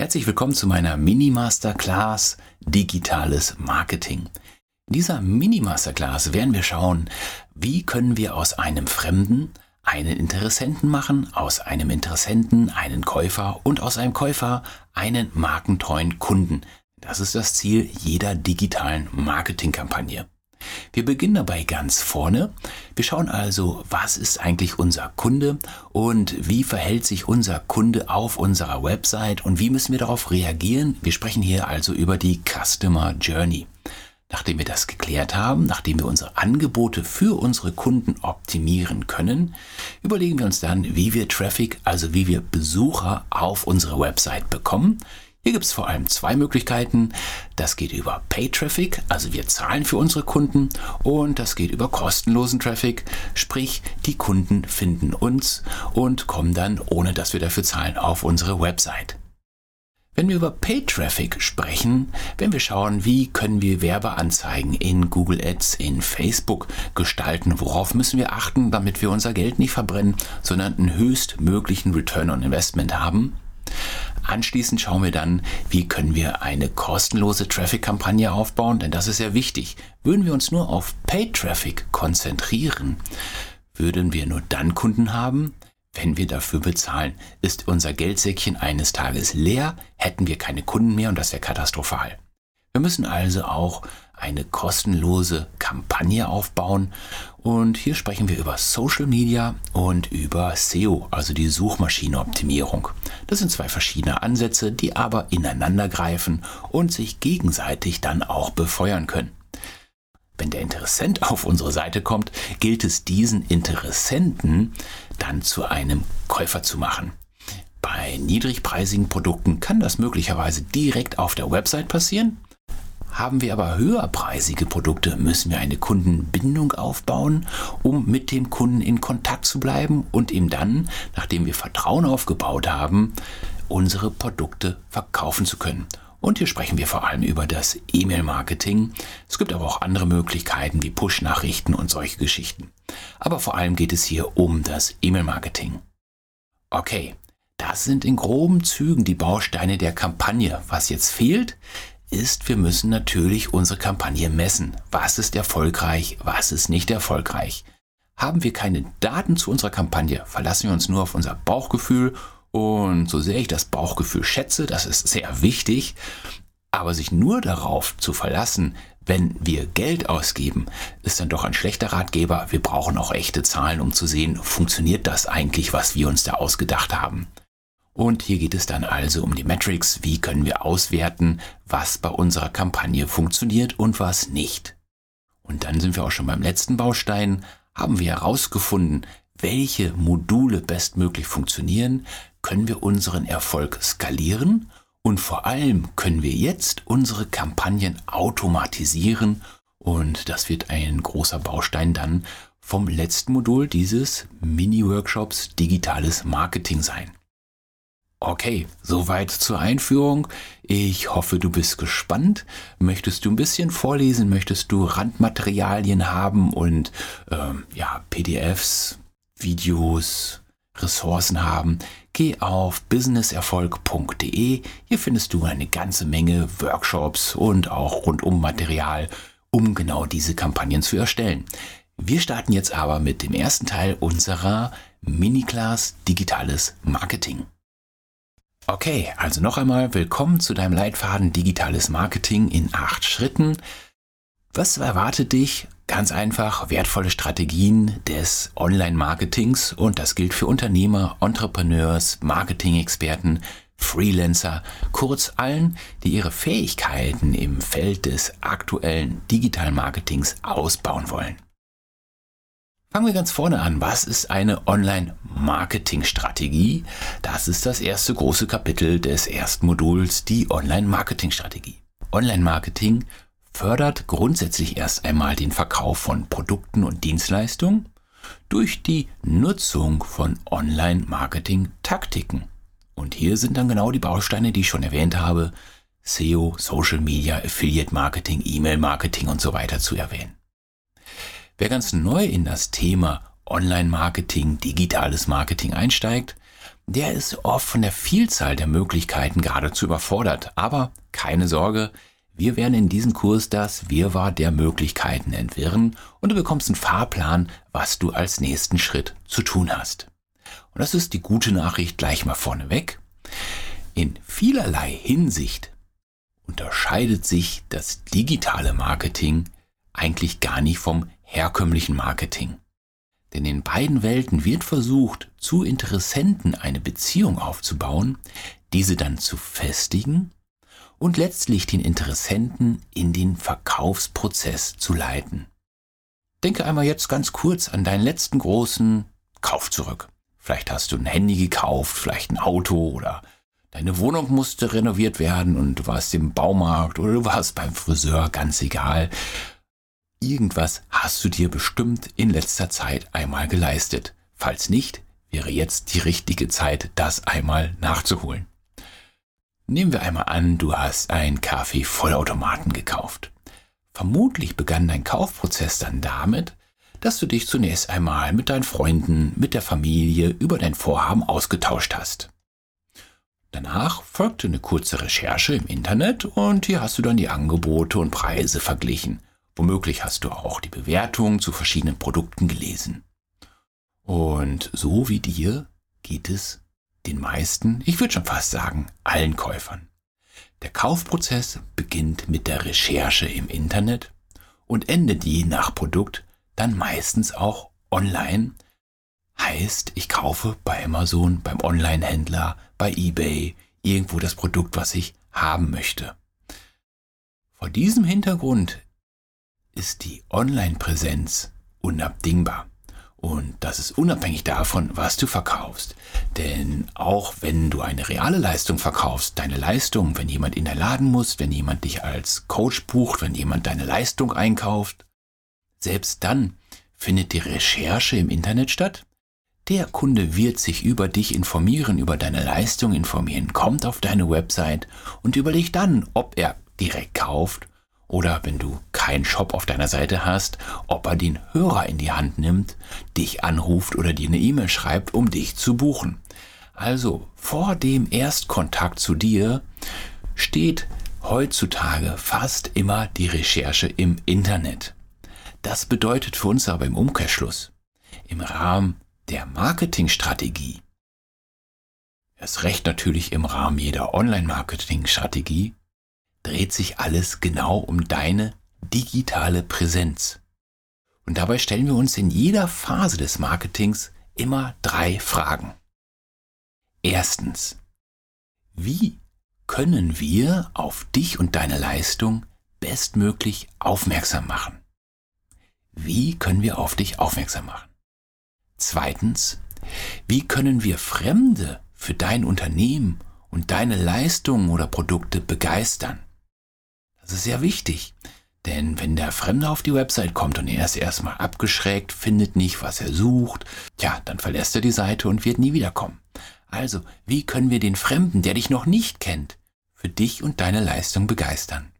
Herzlich willkommen zu meiner Mini-Masterclass Digitales Marketing. In dieser Mini-Masterclass werden wir schauen, wie können wir aus einem Fremden einen Interessenten machen, aus einem Interessenten einen Käufer und aus einem Käufer einen markentreuen Kunden. Das ist das Ziel jeder digitalen Marketingkampagne. Wir beginnen dabei ganz vorne. Wir schauen also, was ist eigentlich unser Kunde und wie verhält sich unser Kunde auf unserer Website und wie müssen wir darauf reagieren. Wir sprechen hier also über die Customer Journey. Nachdem wir das geklärt haben, nachdem wir unsere Angebote für unsere Kunden optimieren können, überlegen wir uns dann, wie wir Traffic, also wie wir Besucher auf unsere Website bekommen. Hier gibt es vor allem zwei Möglichkeiten. Das geht über Pay Traffic, also wir zahlen für unsere Kunden, und das geht über kostenlosen Traffic, sprich die Kunden finden uns und kommen dann, ohne dass wir dafür zahlen, auf unsere Website. Wenn wir über Pay Traffic sprechen, wenn wir schauen, wie können wir Werbeanzeigen in Google Ads, in Facebook gestalten, worauf müssen wir achten, damit wir unser Geld nicht verbrennen, sondern einen höchstmöglichen Return on Investment haben, Anschließend schauen wir dann, wie können wir eine kostenlose Traffic-Kampagne aufbauen, denn das ist sehr wichtig. Würden wir uns nur auf Paid-Traffic konzentrieren, würden wir nur dann Kunden haben, wenn wir dafür bezahlen. Ist unser Geldsäckchen eines Tages leer, hätten wir keine Kunden mehr und das wäre katastrophal. Wir müssen also auch eine kostenlose Kampagne aufbauen. Und hier sprechen wir über Social Media und über SEO, also die Suchmaschinenoptimierung. Das sind zwei verschiedene Ansätze, die aber ineinander greifen und sich gegenseitig dann auch befeuern können. Wenn der Interessent auf unsere Seite kommt, gilt es diesen Interessenten dann zu einem Käufer zu machen. Bei niedrigpreisigen Produkten kann das möglicherweise direkt auf der Website passieren. Haben wir aber höherpreisige Produkte, müssen wir eine Kundenbindung aufbauen, um mit dem Kunden in Kontakt zu bleiben und ihm dann, nachdem wir Vertrauen aufgebaut haben, unsere Produkte verkaufen zu können. Und hier sprechen wir vor allem über das E-Mail-Marketing. Es gibt aber auch andere Möglichkeiten wie Push-Nachrichten und solche Geschichten. Aber vor allem geht es hier um das E-Mail-Marketing. Okay, das sind in groben Zügen die Bausteine der Kampagne. Was jetzt fehlt, ist, wir müssen natürlich unsere Kampagne messen. Was ist erfolgreich, was ist nicht erfolgreich. Haben wir keine Daten zu unserer Kampagne, verlassen wir uns nur auf unser Bauchgefühl und so sehr ich das Bauchgefühl schätze, das ist sehr wichtig, aber sich nur darauf zu verlassen, wenn wir Geld ausgeben, ist dann doch ein schlechter Ratgeber. Wir brauchen auch echte Zahlen, um zu sehen, funktioniert das eigentlich, was wir uns da ausgedacht haben. Und hier geht es dann also um die Metrics, wie können wir auswerten, was bei unserer Kampagne funktioniert und was nicht. Und dann sind wir auch schon beim letzten Baustein, haben wir herausgefunden, welche Module bestmöglich funktionieren, können wir unseren Erfolg skalieren und vor allem können wir jetzt unsere Kampagnen automatisieren und das wird ein großer Baustein dann vom letzten Modul dieses Mini-Workshops Digitales Marketing sein. Okay, soweit zur Einführung. Ich hoffe, du bist gespannt. Möchtest du ein bisschen vorlesen? Möchtest du Randmaterialien haben und ähm, ja, PDFs, Videos, Ressourcen haben? Geh auf businesserfolg.de. Hier findest du eine ganze Menge Workshops und auch rundum Material, um genau diese Kampagnen zu erstellen. Wir starten jetzt aber mit dem ersten Teil unserer Mini-Class Digitales Marketing. Okay, also noch einmal willkommen zu deinem Leitfaden Digitales Marketing in acht Schritten. Was erwartet dich? Ganz einfach wertvolle Strategien des Online-Marketings und das gilt für Unternehmer, Entrepreneurs, Marketing-Experten, Freelancer, kurz allen, die ihre Fähigkeiten im Feld des aktuellen Digital-Marketings ausbauen wollen. Fangen wir ganz vorne an. Was ist eine Online-Marketing-Strategie? Das ist das erste große Kapitel des ersten Moduls, die Online-Marketing-Strategie. Online-Marketing fördert grundsätzlich erst einmal den Verkauf von Produkten und Dienstleistungen durch die Nutzung von Online-Marketing-Taktiken. Und hier sind dann genau die Bausteine, die ich schon erwähnt habe, SEO, Social Media, Affiliate Marketing, E-Mail Marketing und so weiter zu erwähnen. Wer ganz neu in das Thema Online-Marketing, digitales Marketing einsteigt, der ist oft von der Vielzahl der Möglichkeiten geradezu überfordert. Aber keine Sorge, wir werden in diesem Kurs das Wirrwarr der Möglichkeiten entwirren und du bekommst einen Fahrplan, was du als nächsten Schritt zu tun hast. Und das ist die gute Nachricht gleich mal vorneweg. In vielerlei Hinsicht unterscheidet sich das digitale Marketing eigentlich gar nicht vom herkömmlichen Marketing. Denn in beiden Welten wird versucht, zu Interessenten eine Beziehung aufzubauen, diese dann zu festigen und letztlich den Interessenten in den Verkaufsprozess zu leiten. Denke einmal jetzt ganz kurz an deinen letzten großen Kauf zurück. Vielleicht hast du ein Handy gekauft, vielleicht ein Auto oder deine Wohnung musste renoviert werden und du warst im Baumarkt oder du warst beim Friseur, ganz egal. Irgendwas hast du dir bestimmt in letzter Zeit einmal geleistet. Falls nicht, wäre jetzt die richtige Zeit, das einmal nachzuholen. Nehmen wir einmal an, du hast einen Kaffee-Vollautomaten gekauft. Vermutlich begann dein Kaufprozess dann damit, dass du dich zunächst einmal mit deinen Freunden, mit der Familie über dein Vorhaben ausgetauscht hast. Danach folgte eine kurze Recherche im Internet und hier hast du dann die Angebote und Preise verglichen Womöglich hast du auch die Bewertungen zu verschiedenen Produkten gelesen. Und so wie dir geht es den meisten, ich würde schon fast sagen, allen Käufern. Der Kaufprozess beginnt mit der Recherche im Internet und endet je nach Produkt dann meistens auch online. Heißt, ich kaufe bei Amazon, beim Online-Händler, bei eBay irgendwo das Produkt, was ich haben möchte. Vor diesem Hintergrund ist die Online-Präsenz unabdingbar. Und das ist unabhängig davon, was du verkaufst. Denn auch wenn du eine reale Leistung verkaufst, deine Leistung, wenn jemand in der Laden muss, wenn jemand dich als Coach bucht, wenn jemand deine Leistung einkauft, selbst dann findet die Recherche im Internet statt. Der Kunde wird sich über dich informieren, über deine Leistung informieren, kommt auf deine Website und überlegt dann, ob er direkt kauft oder wenn du keinen Shop auf deiner Seite hast, ob er den Hörer in die Hand nimmt, dich anruft oder dir eine E-Mail schreibt, um dich zu buchen. Also vor dem Erstkontakt zu dir steht heutzutage fast immer die Recherche im Internet. Das bedeutet für uns aber im Umkehrschluss, im Rahmen der Marketingstrategie, erst recht natürlich im Rahmen jeder Online-Marketing-Strategie, dreht sich alles genau um deine digitale Präsenz. Und dabei stellen wir uns in jeder Phase des Marketings immer drei Fragen. Erstens, wie können wir auf dich und deine Leistung bestmöglich aufmerksam machen? Wie können wir auf dich aufmerksam machen? Zweitens, wie können wir Fremde für dein Unternehmen und deine Leistungen oder Produkte begeistern? Das ist sehr wichtig. Denn wenn der Fremde auf die Website kommt und er ist erstmal abgeschreckt, findet nicht, was er sucht, tja, dann verlässt er die Seite und wird nie wiederkommen. Also, wie können wir den Fremden, der dich noch nicht kennt, für dich und deine Leistung begeistern?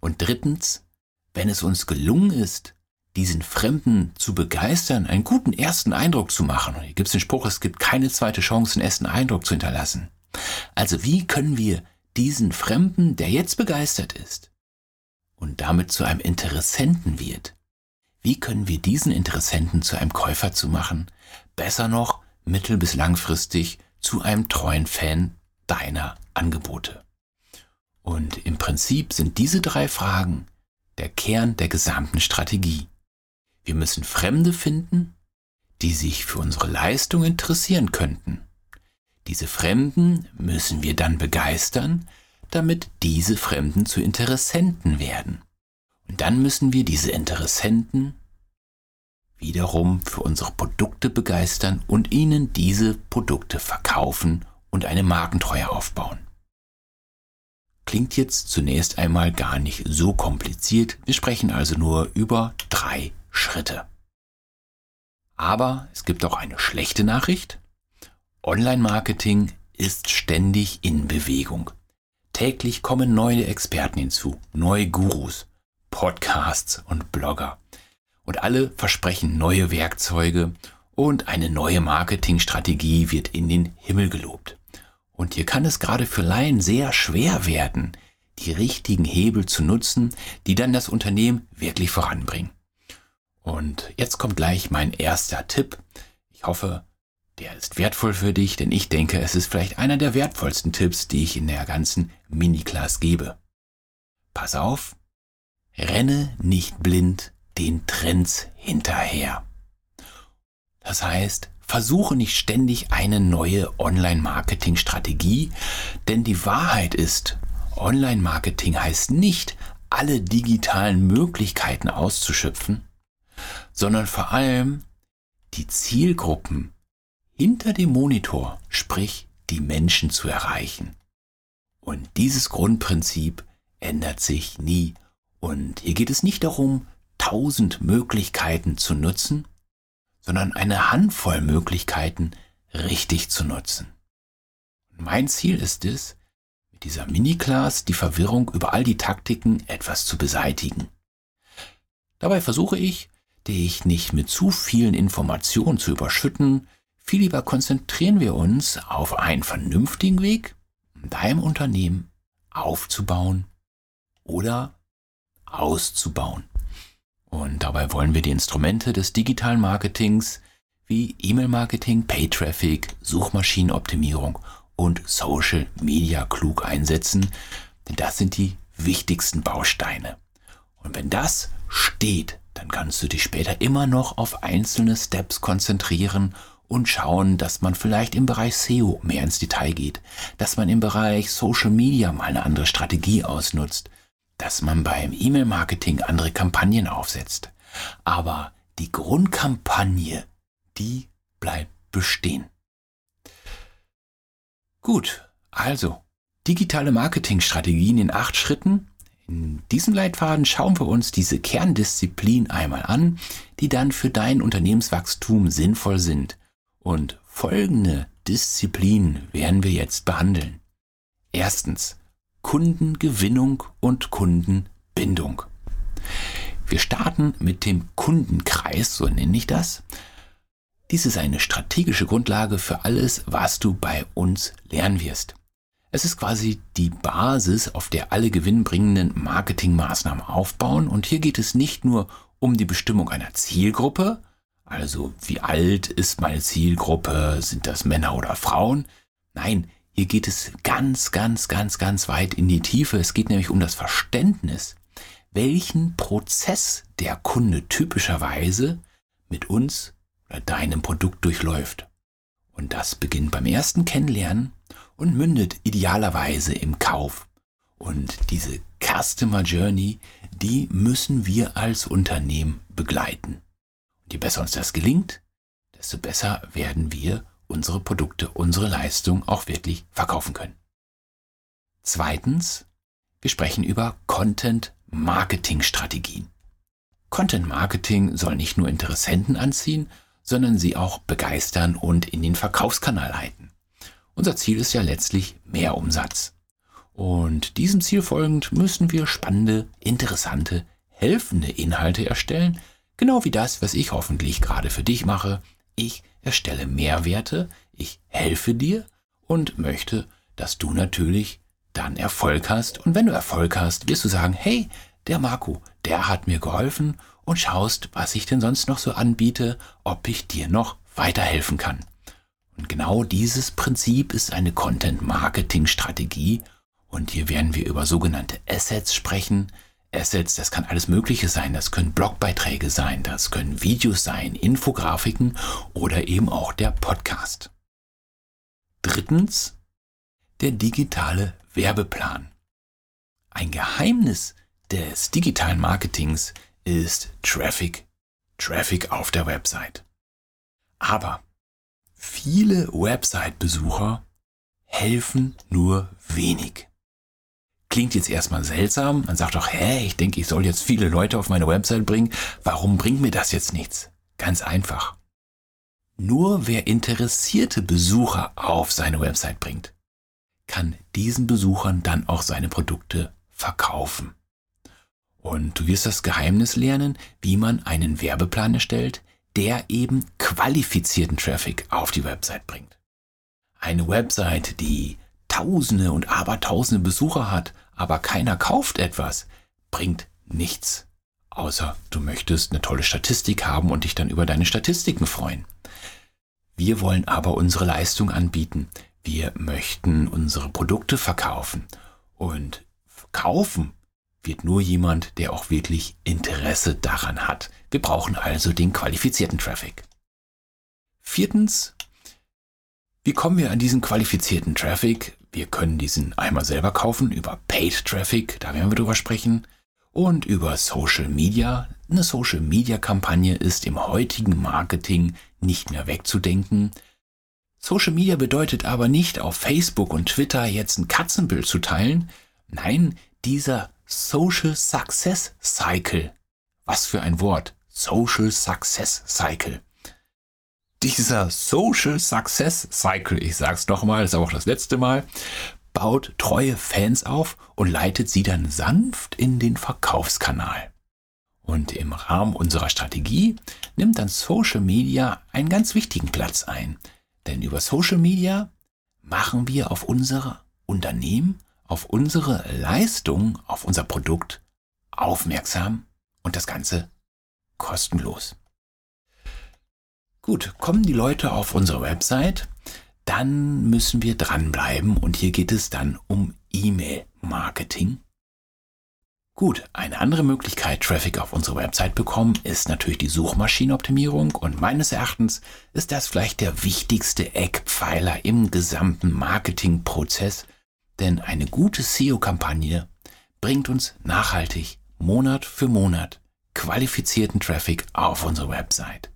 Und drittens, wenn es uns gelungen ist, diesen Fremden zu begeistern, einen guten ersten Eindruck zu machen, und hier gibt es den Spruch, es gibt keine zweite Chance, einen ersten Eindruck zu hinterlassen. Also wie können wir diesen Fremden, der jetzt begeistert ist, und damit zu einem Interessenten wird. Wie können wir diesen Interessenten zu einem Käufer zu machen? Besser noch, mittel- bis langfristig zu einem treuen Fan deiner Angebote. Und im Prinzip sind diese drei Fragen der Kern der gesamten Strategie. Wir müssen Fremde finden, die sich für unsere Leistung interessieren könnten. Diese Fremden müssen wir dann begeistern, damit diese Fremden zu Interessenten werden. Und dann müssen wir diese Interessenten wiederum für unsere Produkte begeistern und ihnen diese Produkte verkaufen und eine Markentreue aufbauen. Klingt jetzt zunächst einmal gar nicht so kompliziert, wir sprechen also nur über drei Schritte. Aber es gibt auch eine schlechte Nachricht. Online-Marketing ist ständig in Bewegung. Täglich kommen neue Experten hinzu, neue Gurus, Podcasts und Blogger. Und alle versprechen neue Werkzeuge und eine neue Marketingstrategie wird in den Himmel gelobt. Und hier kann es gerade für Laien sehr schwer werden, die richtigen Hebel zu nutzen, die dann das Unternehmen wirklich voranbringen. Und jetzt kommt gleich mein erster Tipp. Ich hoffe, der ist wertvoll für dich, denn ich denke, es ist vielleicht einer der wertvollsten Tipps, die ich in der ganzen Mini-Class gebe. Pass auf, renne nicht blind den Trends hinterher. Das heißt, versuche nicht ständig eine neue Online-Marketing-Strategie, denn die Wahrheit ist, Online-Marketing heißt nicht, alle digitalen Möglichkeiten auszuschöpfen, sondern vor allem die Zielgruppen hinter dem Monitor, sprich die Menschen zu erreichen. Und dieses Grundprinzip ändert sich nie. Und hier geht es nicht darum, tausend Möglichkeiten zu nutzen, sondern eine Handvoll Möglichkeiten richtig zu nutzen. Mein Ziel ist es, mit dieser Mini-Class die Verwirrung über all die Taktiken etwas zu beseitigen. Dabei versuche ich, dich nicht mit zu vielen Informationen zu überschütten, viel lieber konzentrieren wir uns auf einen vernünftigen Weg, um deinem Unternehmen aufzubauen oder auszubauen. Und dabei wollen wir die Instrumente des digitalen Marketings wie E-Mail-Marketing, Pay-Traffic, Suchmaschinenoptimierung und Social Media klug einsetzen, denn das sind die wichtigsten Bausteine. Und wenn das steht, dann kannst du dich später immer noch auf einzelne Steps konzentrieren und schauen, dass man vielleicht im Bereich SEO mehr ins Detail geht, dass man im Bereich Social Media mal eine andere Strategie ausnutzt, dass man beim E-Mail-Marketing andere Kampagnen aufsetzt. Aber die Grundkampagne, die bleibt bestehen. Gut, also digitale Marketingstrategien in acht Schritten. In diesem Leitfaden schauen wir uns diese Kerndisziplin einmal an, die dann für dein Unternehmenswachstum sinnvoll sind. Und folgende Disziplinen werden wir jetzt behandeln. Erstens Kundengewinnung und Kundenbindung. Wir starten mit dem Kundenkreis, so nenne ich das. Dies ist eine strategische Grundlage für alles, was du bei uns lernen wirst. Es ist quasi die Basis, auf der alle gewinnbringenden Marketingmaßnahmen aufbauen. Und hier geht es nicht nur um die Bestimmung einer Zielgruppe, also wie alt ist meine Zielgruppe? Sind das Männer oder Frauen? Nein, hier geht es ganz, ganz, ganz, ganz weit in die Tiefe. Es geht nämlich um das Verständnis, welchen Prozess der Kunde typischerweise mit uns oder deinem Produkt durchläuft. Und das beginnt beim ersten Kennenlernen und mündet idealerweise im Kauf. Und diese Customer Journey, die müssen wir als Unternehmen begleiten. Und je besser uns das gelingt, desto besser werden wir unsere Produkte, unsere Leistung auch wirklich verkaufen können. Zweitens, wir sprechen über Content-Marketing-Strategien. Content-Marketing soll nicht nur Interessenten anziehen, sondern sie auch begeistern und in den Verkaufskanal leiten. Unser Ziel ist ja letztlich mehr Umsatz. Und diesem Ziel folgend müssen wir spannende, interessante, helfende Inhalte erstellen, Genau wie das, was ich hoffentlich gerade für dich mache. Ich erstelle Mehrwerte, ich helfe dir und möchte, dass du natürlich dann Erfolg hast. Und wenn du Erfolg hast, wirst du sagen, hey, der Marco, der hat mir geholfen und schaust, was ich denn sonst noch so anbiete, ob ich dir noch weiterhelfen kann. Und genau dieses Prinzip ist eine Content-Marketing-Strategie. Und hier werden wir über sogenannte Assets sprechen. Assets, das kann alles Mögliche sein. Das können Blogbeiträge sein, das können Videos sein, Infografiken oder eben auch der Podcast. Drittens, der digitale Werbeplan. Ein Geheimnis des digitalen Marketings ist Traffic. Traffic auf der Website. Aber viele Website-Besucher helfen nur wenig. Klingt jetzt erstmal seltsam. Man sagt doch, hä, ich denke, ich soll jetzt viele Leute auf meine Website bringen. Warum bringt mir das jetzt nichts? Ganz einfach. Nur wer interessierte Besucher auf seine Website bringt, kann diesen Besuchern dann auch seine Produkte verkaufen. Und du wirst das Geheimnis lernen, wie man einen Werbeplan erstellt, der eben qualifizierten Traffic auf die Website bringt. Eine Website, die Tausende und Abertausende Besucher hat, aber keiner kauft etwas, bringt nichts. Außer du möchtest eine tolle Statistik haben und dich dann über deine Statistiken freuen. Wir wollen aber unsere Leistung anbieten. Wir möchten unsere Produkte verkaufen. Und kaufen wird nur jemand, der auch wirklich Interesse daran hat. Wir brauchen also den qualifizierten Traffic. Viertens, wie kommen wir an diesen qualifizierten Traffic? Wir können diesen einmal selber kaufen über Paid Traffic, da werden wir drüber sprechen, und über Social Media. Eine Social Media Kampagne ist im heutigen Marketing nicht mehr wegzudenken. Social Media bedeutet aber nicht auf Facebook und Twitter jetzt ein Katzenbild zu teilen. Nein, dieser Social Success Cycle. Was für ein Wort. Social Success Cycle. Dieser Social Success Cycle, ich sag's nochmal, ist aber auch das letzte Mal, baut treue Fans auf und leitet sie dann sanft in den Verkaufskanal. Und im Rahmen unserer Strategie nimmt dann Social Media einen ganz wichtigen Platz ein. Denn über Social Media machen wir auf unser Unternehmen, auf unsere Leistung, auf unser Produkt aufmerksam und das Ganze kostenlos. Gut, kommen die Leute auf unsere Website, dann müssen wir dranbleiben und hier geht es dann um E-Mail-Marketing Gut, eine andere Möglichkeit, Traffic auf unsere Website bekommen, ist natürlich die Suchmaschinenoptimierung und meines Erachtens ist das vielleicht der wichtigste Eckpfeiler im gesamten Marketingprozess, denn eine gute SEO-Kampagne bringt uns nachhaltig Monat für Monat qualifizierten Traffic auf unsere Website.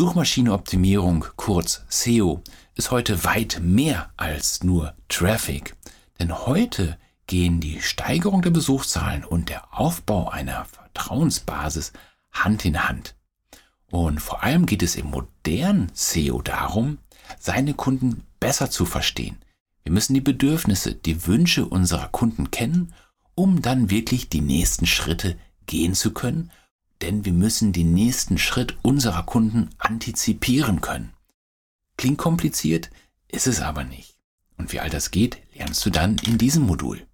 Suchmaschinenoptimierung, kurz SEO, ist heute weit mehr als nur Traffic, denn heute gehen die Steigerung der Besuchszahlen und der Aufbau einer Vertrauensbasis Hand in Hand. Und vor allem geht es im modernen SEO darum, seine Kunden besser zu verstehen. Wir müssen die Bedürfnisse, die Wünsche unserer Kunden kennen, um dann wirklich die nächsten Schritte gehen zu können, denn wir müssen den nächsten Schritt unserer Kunden antizipieren können. Klingt kompliziert, ist es aber nicht. Und wie all das geht, lernst du dann in diesem Modul.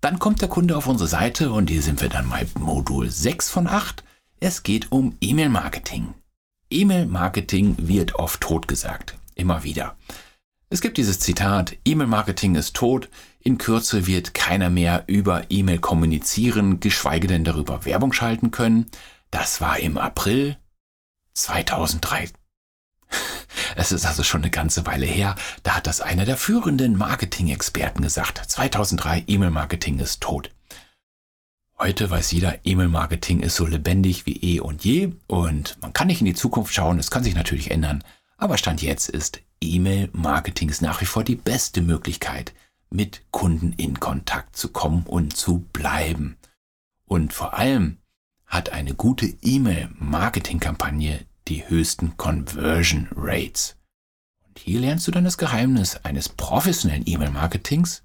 Dann kommt der Kunde auf unsere Seite und hier sind wir dann bei Modul 6 von 8. Es geht um E-Mail-Marketing. E-Mail-Marketing wird oft totgesagt. Immer wieder. Es gibt dieses Zitat, E-Mail-Marketing ist tot, in Kürze wird keiner mehr über E-Mail kommunizieren, geschweige denn darüber Werbung schalten können. Das war im April 2003. Es ist also schon eine ganze Weile her, da hat das einer der führenden Marketing-Experten gesagt. 2003 E-Mail-Marketing ist tot. Heute weiß jeder, E-Mail-Marketing ist so lebendig wie eh und je und man kann nicht in die Zukunft schauen, es kann sich natürlich ändern, aber Stand jetzt ist E-Mail-Marketing nach wie vor die beste Möglichkeit, mit Kunden in Kontakt zu kommen und zu bleiben. Und vor allem hat eine gute E-Mail-Marketing-Kampagne die höchsten Conversion Rates. Und hier lernst du dann das Geheimnis eines professionellen E-Mail-Marketings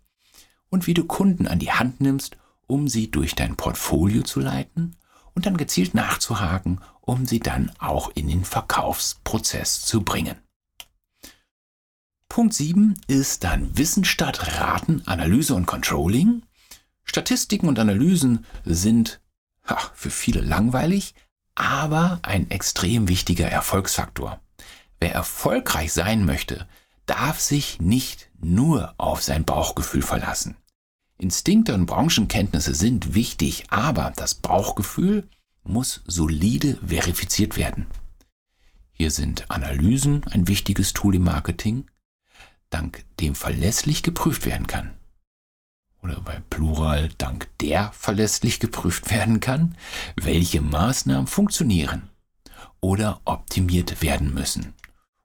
und wie du Kunden an die Hand nimmst, um sie durch dein Portfolio zu leiten und dann gezielt nachzuhaken, um sie dann auch in den Verkaufsprozess zu bringen. Punkt 7 ist dann Wissen statt Raten, Analyse und Controlling. Statistiken und Analysen sind ha, für viele langweilig, aber ein extrem wichtiger Erfolgsfaktor. Wer erfolgreich sein möchte, darf sich nicht nur auf sein Bauchgefühl verlassen. Instinkte und Branchenkenntnisse sind wichtig, aber das Bauchgefühl muss solide verifiziert werden. Hier sind Analysen ein wichtiges Tool im Marketing, dank dem verlässlich geprüft werden kann oder bei Plural dank der verlässlich geprüft werden kann, welche Maßnahmen funktionieren oder optimiert werden müssen.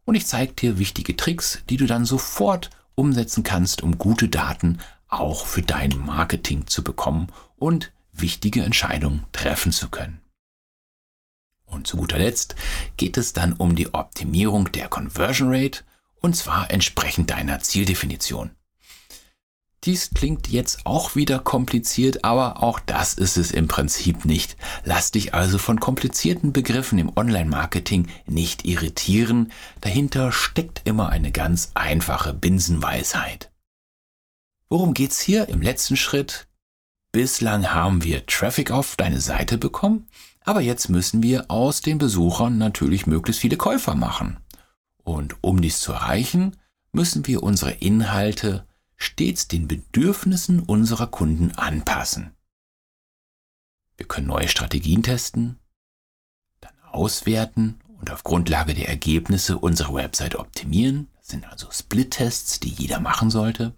Und ich zeige dir wichtige Tricks, die du dann sofort umsetzen kannst, um gute Daten auch für dein Marketing zu bekommen und wichtige Entscheidungen treffen zu können. Und zu guter Letzt geht es dann um die Optimierung der Conversion Rate und zwar entsprechend deiner Zieldefinition. Dies klingt jetzt auch wieder kompliziert, aber auch das ist es im Prinzip nicht. Lass dich also von komplizierten Begriffen im Online-Marketing nicht irritieren. Dahinter steckt immer eine ganz einfache Binsenweisheit. Worum geht's hier im letzten Schritt? Bislang haben wir Traffic auf deine Seite bekommen, aber jetzt müssen wir aus den Besuchern natürlich möglichst viele Käufer machen. Und um dies zu erreichen, müssen wir unsere Inhalte stets den Bedürfnissen unserer Kunden anpassen. Wir können neue Strategien testen, dann auswerten und auf Grundlage der Ergebnisse unsere Website optimieren. Das sind also Split-Tests, die jeder machen sollte.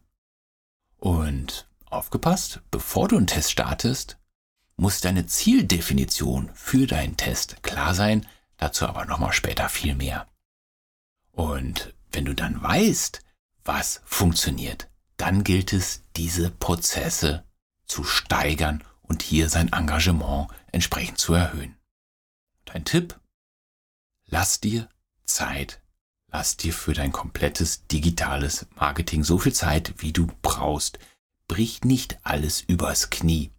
Und aufgepasst, bevor du einen Test startest, muss deine Zieldefinition für deinen Test klar sein, dazu aber nochmal später viel mehr. Und wenn du dann weißt, was funktioniert, dann gilt es, diese Prozesse zu steigern und hier sein Engagement entsprechend zu erhöhen. Dein Tipp? Lass dir Zeit. Lass dir für dein komplettes digitales Marketing so viel Zeit, wie du brauchst. Brich nicht alles übers Knie.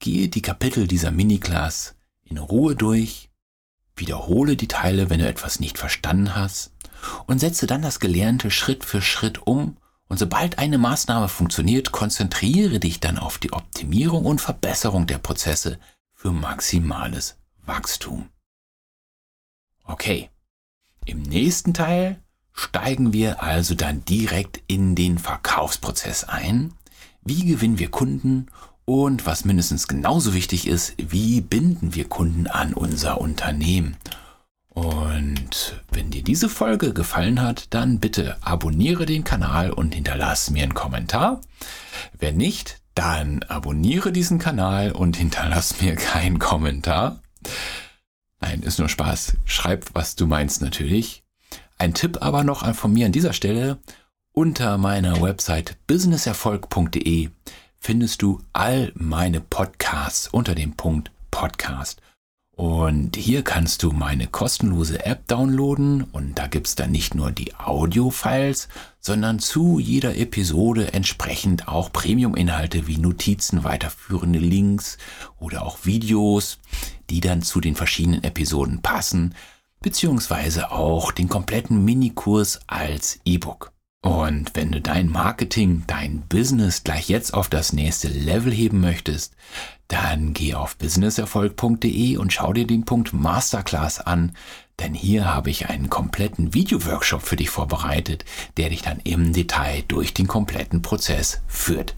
Gehe die Kapitel dieser Mini-Class in Ruhe durch, wiederhole die Teile, wenn du etwas nicht verstanden hast und setze dann das Gelernte Schritt für Schritt um und sobald eine Maßnahme funktioniert, konzentriere dich dann auf die Optimierung und Verbesserung der Prozesse für maximales Wachstum. Okay, im nächsten Teil steigen wir also dann direkt in den Verkaufsprozess ein. Wie gewinnen wir Kunden und was mindestens genauso wichtig ist, wie binden wir Kunden an unser Unternehmen? Und wenn dir diese Folge gefallen hat, dann bitte abonniere den Kanal und hinterlass mir einen Kommentar. Wenn nicht, dann abonniere diesen Kanal und hinterlass mir keinen Kommentar. Nein, ist nur Spaß. Schreib, was du meinst natürlich. Ein Tipp aber noch von mir an dieser Stelle. Unter meiner Website businesserfolg.de findest du all meine Podcasts unter dem Punkt Podcast. Und hier kannst du meine kostenlose App downloaden und da gibt's dann nicht nur die Audio-Files, sondern zu jeder Episode entsprechend auch Premium-Inhalte wie Notizen, weiterführende Links oder auch Videos, die dann zu den verschiedenen Episoden passen, beziehungsweise auch den kompletten Minikurs als E-Book. Und wenn du dein Marketing, dein Business gleich jetzt auf das nächste Level heben möchtest, dann geh auf businesserfolg.de und schau dir den Punkt Masterclass an, denn hier habe ich einen kompletten Videoworkshop für dich vorbereitet, der dich dann im Detail durch den kompletten Prozess führt.